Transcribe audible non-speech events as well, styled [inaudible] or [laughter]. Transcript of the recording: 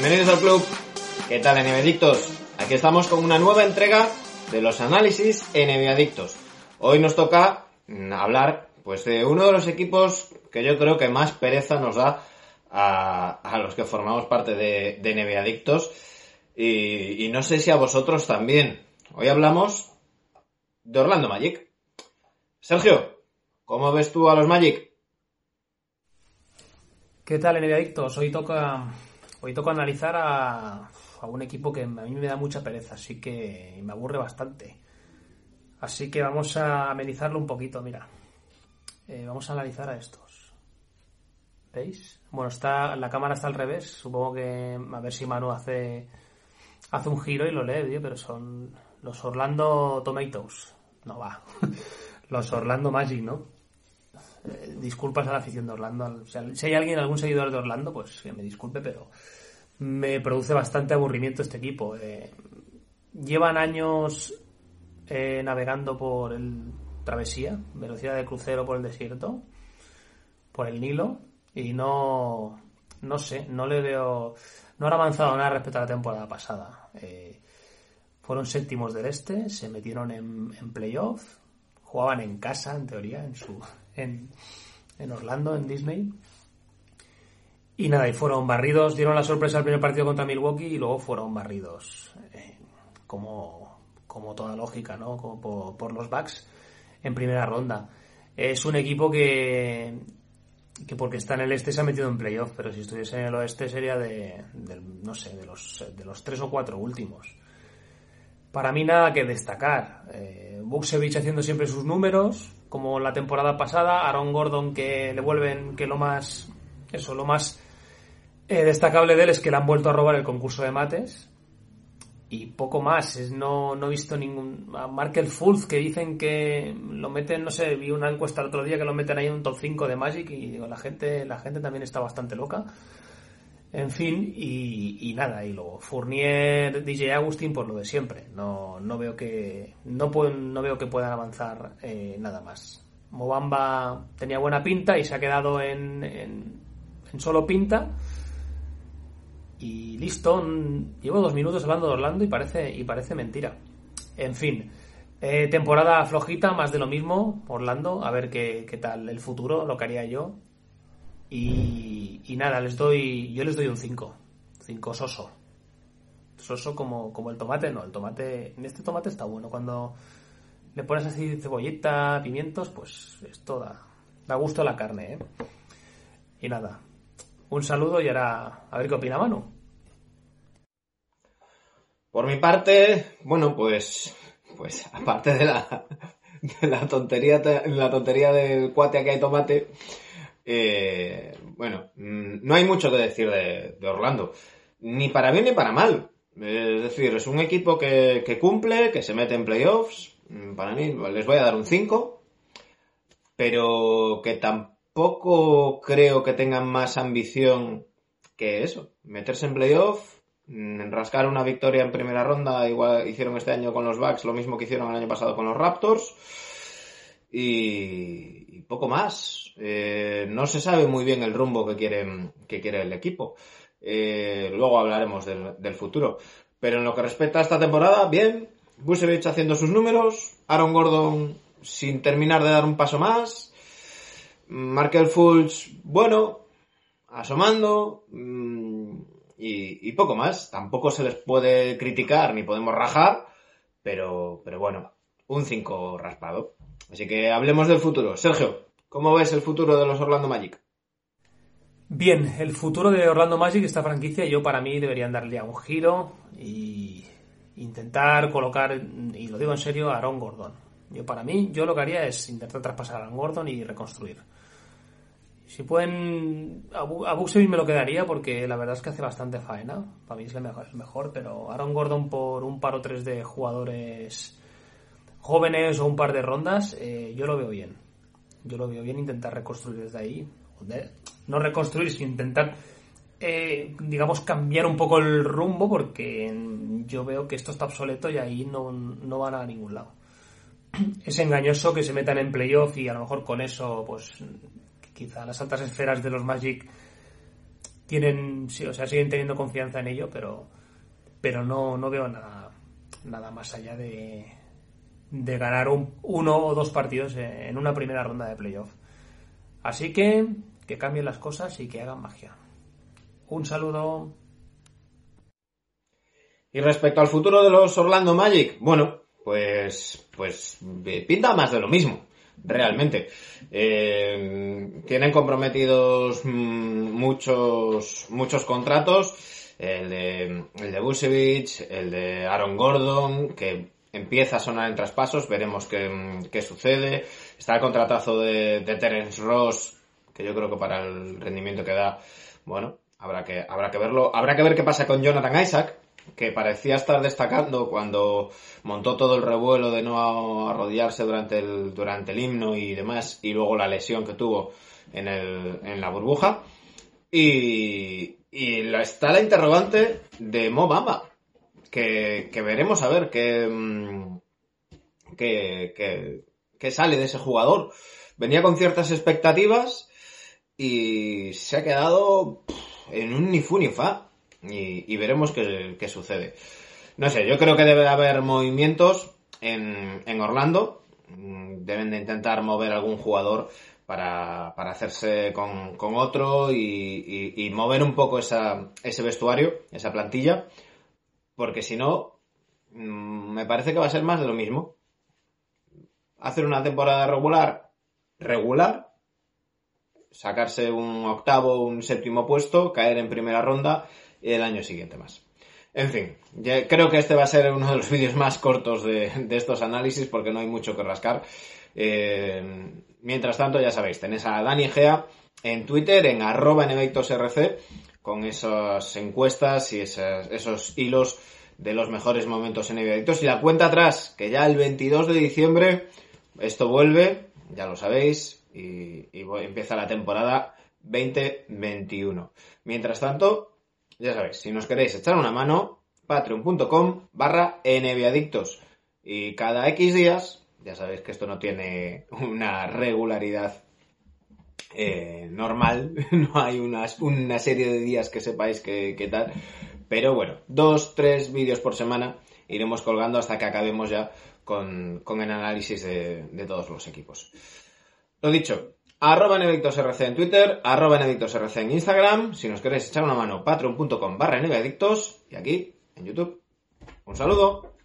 Bienvenidos al club. ¿Qué tal, Adictos? Aquí estamos con una nueva entrega de los análisis Adictos. Hoy nos toca mm, hablar pues de uno de los equipos que yo creo que más pereza nos da a, los que formamos parte de, de Adictos y, y no sé si a vosotros también. Hoy hablamos de Orlando Magic. Sergio, ¿cómo ves tú a los Magic? ¿Qué tal, Adictos? Hoy toca Hoy toca analizar a, un equipo que a mí me da mucha pereza, así que me aburre bastante. Así que vamos a amenizarlo un poquito, mira. Eh, vamos a analizar a estos. ¿Veis? Bueno, está, la cámara está al revés. Supongo que a ver si Manu hace, hace un giro y lo lee, tío, pero son los Orlando Tomatoes. No va. [laughs] los Orlando Magic, ¿no? Eh, disculpas a la afición de Orlando. si hay alguien, algún seguidor de Orlando, pues que me disculpe, pero me produce bastante aburrimiento este equipo. Eh, llevan años eh, navegando por el travesía, velocidad de crucero por el desierto, por el Nilo, y no, no sé, no le veo, no han avanzado nada respecto a la temporada pasada. fueron séptimos del este, se metieron en, en playoff, jugaban en casa, en teoría, en su en, Orlando, en Disney. Y nada, y fueron barridos, dieron la sorpresa al primer partido contra Milwaukee y luego fueron barridos, eh, como, como toda lógica, ¿no? Como por, los Bucks en primera ronda. Es un equipo que, que porque está en el este se ha metido en playoff, pero si estuviese en el oeste sería de, no sé, de los, de los tres o cuatro últimos. Para mí nada que destacar. Eh, Buksevich haciendo siempre sus números, como la temporada pasada. Aaron Gordon que le vuelven que lo más, eso, lo más eh, destacable de él es que le han vuelto a robar el concurso de mates. Y poco más, es, no, no he visto ningún... A Markel Fultz que dicen que lo meten, no sé, vi una encuesta el otro día que lo meten ahí en un top 5 de Magic y digo, la gente, la gente también está bastante loca. En fin, y, nada, y luego Fournier, DJ Agustín, por lo de siempre. No, no veo que no, pueden, no veo que puedan avanzar eh, nada más. Mobamba tenía buena pinta y se ha quedado en, en, solo pinta. Y listo, llevo dos minutos hablando de Orlando y parece, y parece mentira. En fin, eh, temporada flojita, más de lo mismo, Orlando, a ver qué, qué tal el futuro, lo que haría yo. Y, nada, les doy, yo les doy un 5. 5 soso. Soso como, como el tomate, no, el tomate, en este tomate está bueno. Cuando le pones así cebollita, pimientos, pues esto da, da gusto a la carne, ¿eh? Y nada, un saludo y ahora a ver qué opina Manu. Por mi parte, bueno, pues, pues aparte de la, de la tontería, la tontería del cuate que hay tomate, eh, bueno, mm, no hay mucho que decir de, Orlando. Ni para bien ni para mal. Es decir, es un equipo que, cumple, que se mete en playoffs. Mm, para mí les voy a dar un 5. Pero que tampoco creo que tengan más ambición que eso. Meterse en playoffs, mm, rascar una victoria en primera ronda, igual hicieron este año con los Bucks, lo mismo que hicieron el año pasado con los Raptors. Y, poco más. Eh, no se sabe muy bien el rumbo que quiere, que quiere el equipo. Eh, luego hablaremos del, futuro. Pero en lo que respecta a esta temporada, bien. Busevich haciendo sus números. Aaron Gordon sin terminar de dar un paso más. Markel Fultz, bueno, asomando. Mm, y, y, poco más. Tampoco se les puede criticar ni podemos rajar. Pero, pero bueno, un 5 raspado. Así que hablemos del futuro. Sergio, ¿cómo ves el futuro de los Orlando Magic? Bien, el futuro de Orlando Magic, esta franquicia, yo para mí deberían darle a un giro y intentar colocar, y lo digo en serio, a Aaron Gordon. Yo para mí, yo lo que haría es intentar traspasar a Aaron Gordon y reconstruir. Si pueden, a Buxevich me lo quedaría porque la verdad es que hace bastante faena. Para mí es el mejor pero Aaron Gordon por un par o tres de jugadores jóvenes o un par de rondas, eh, yo lo veo bien. Yo lo veo bien intentar reconstruir desde ahí. No reconstruir, sino intentar, eh, digamos, cambiar un poco el rumbo porque yo veo que esto está obsoleto y ahí no, no van a ningún lado. [clears throat] Es engañoso que se metan en playoff y a lo mejor con eso, pues quizá las altas esferas de los Magic tienen, sí, o sea, siguen teniendo confianza en ello, pero, pero no, no veo nada, nada más allá de, de ganar un, uno o dos partidos en una primera ronda de playoff. Así que que cambien las cosas y que hagan magia. Un saludo. Y respecto al futuro de los Orlando Magic, bueno, pues, pues eh, pinta más de lo mismo, realmente. Eh, tienen comprometidos mm, muchos, muchos contratos, el de, el de Busevich, el de Aaron Gordon, que empieza a sonar en traspasos, veremos qué, qué sucede. Está el contratazo de, de Terence Ross, que yo creo que para el rendimiento que da, bueno, habrá que, habrá que verlo. Habrá que ver qué pasa con Jonathan Isaac, que parecía estar destacando cuando montó todo el revuelo de no arrodillarse durante el, durante el himno y demás, y luego la lesión que tuvo en, el, en la burbuja. Y, y está la interrogante de Mo Bamba, que, que veremos a ver qué, mm, qué, qué, qué sale de ese jugador. Venía con ciertas expectativas y se ha quedado en un ni fu ni fa y, veremos qué, qué, sucede. No sé, yo creo que debe haber movimientos en, en Orlando. Deben de intentar mover algún jugador para, para hacerse con, con otro y, y, y, mover un poco esa, ese vestuario, esa plantilla, porque si no, mm, me parece que va a ser más de lo mismo. Hacer una temporada regular, regular, sacarse un octavo, un séptimo puesto, caer en primera ronda y el año siguiente más. En fin, creo que este va a ser uno de los [laughs] vídeos más cortos de, estos análisis porque no hay mucho que rascar. Eh, mientras tanto, ya sabéis, tenéis a Dani Gea en Twitter, en arroba rc con esas encuestas y esos hilos de los mejores momentos en Nevadictos. Y la cuenta atrás, que ya el 22 de diciembre esto vuelve, ya lo sabéis, y, y empieza la temporada 2021. Mientras tanto, ya sabéis, si nos queréis echar una mano, patreon.com barra nviadictos. Y cada X días, ya sabéis que esto no tiene una regularidad eh, normal, [laughs] no hay unas, una serie de días que sepáis que, que tal, pero bueno, dos, tres vídeos por semana iremos colgando hasta que acabemos ya con, con el análisis de, de todos los equipos. Lo dicho, arroba NevictosRC en Twitter, arroba NevictosRC en Instagram. Si nos queréis echar una mano, patreon.com barra y aquí en YouTube. Un saludo.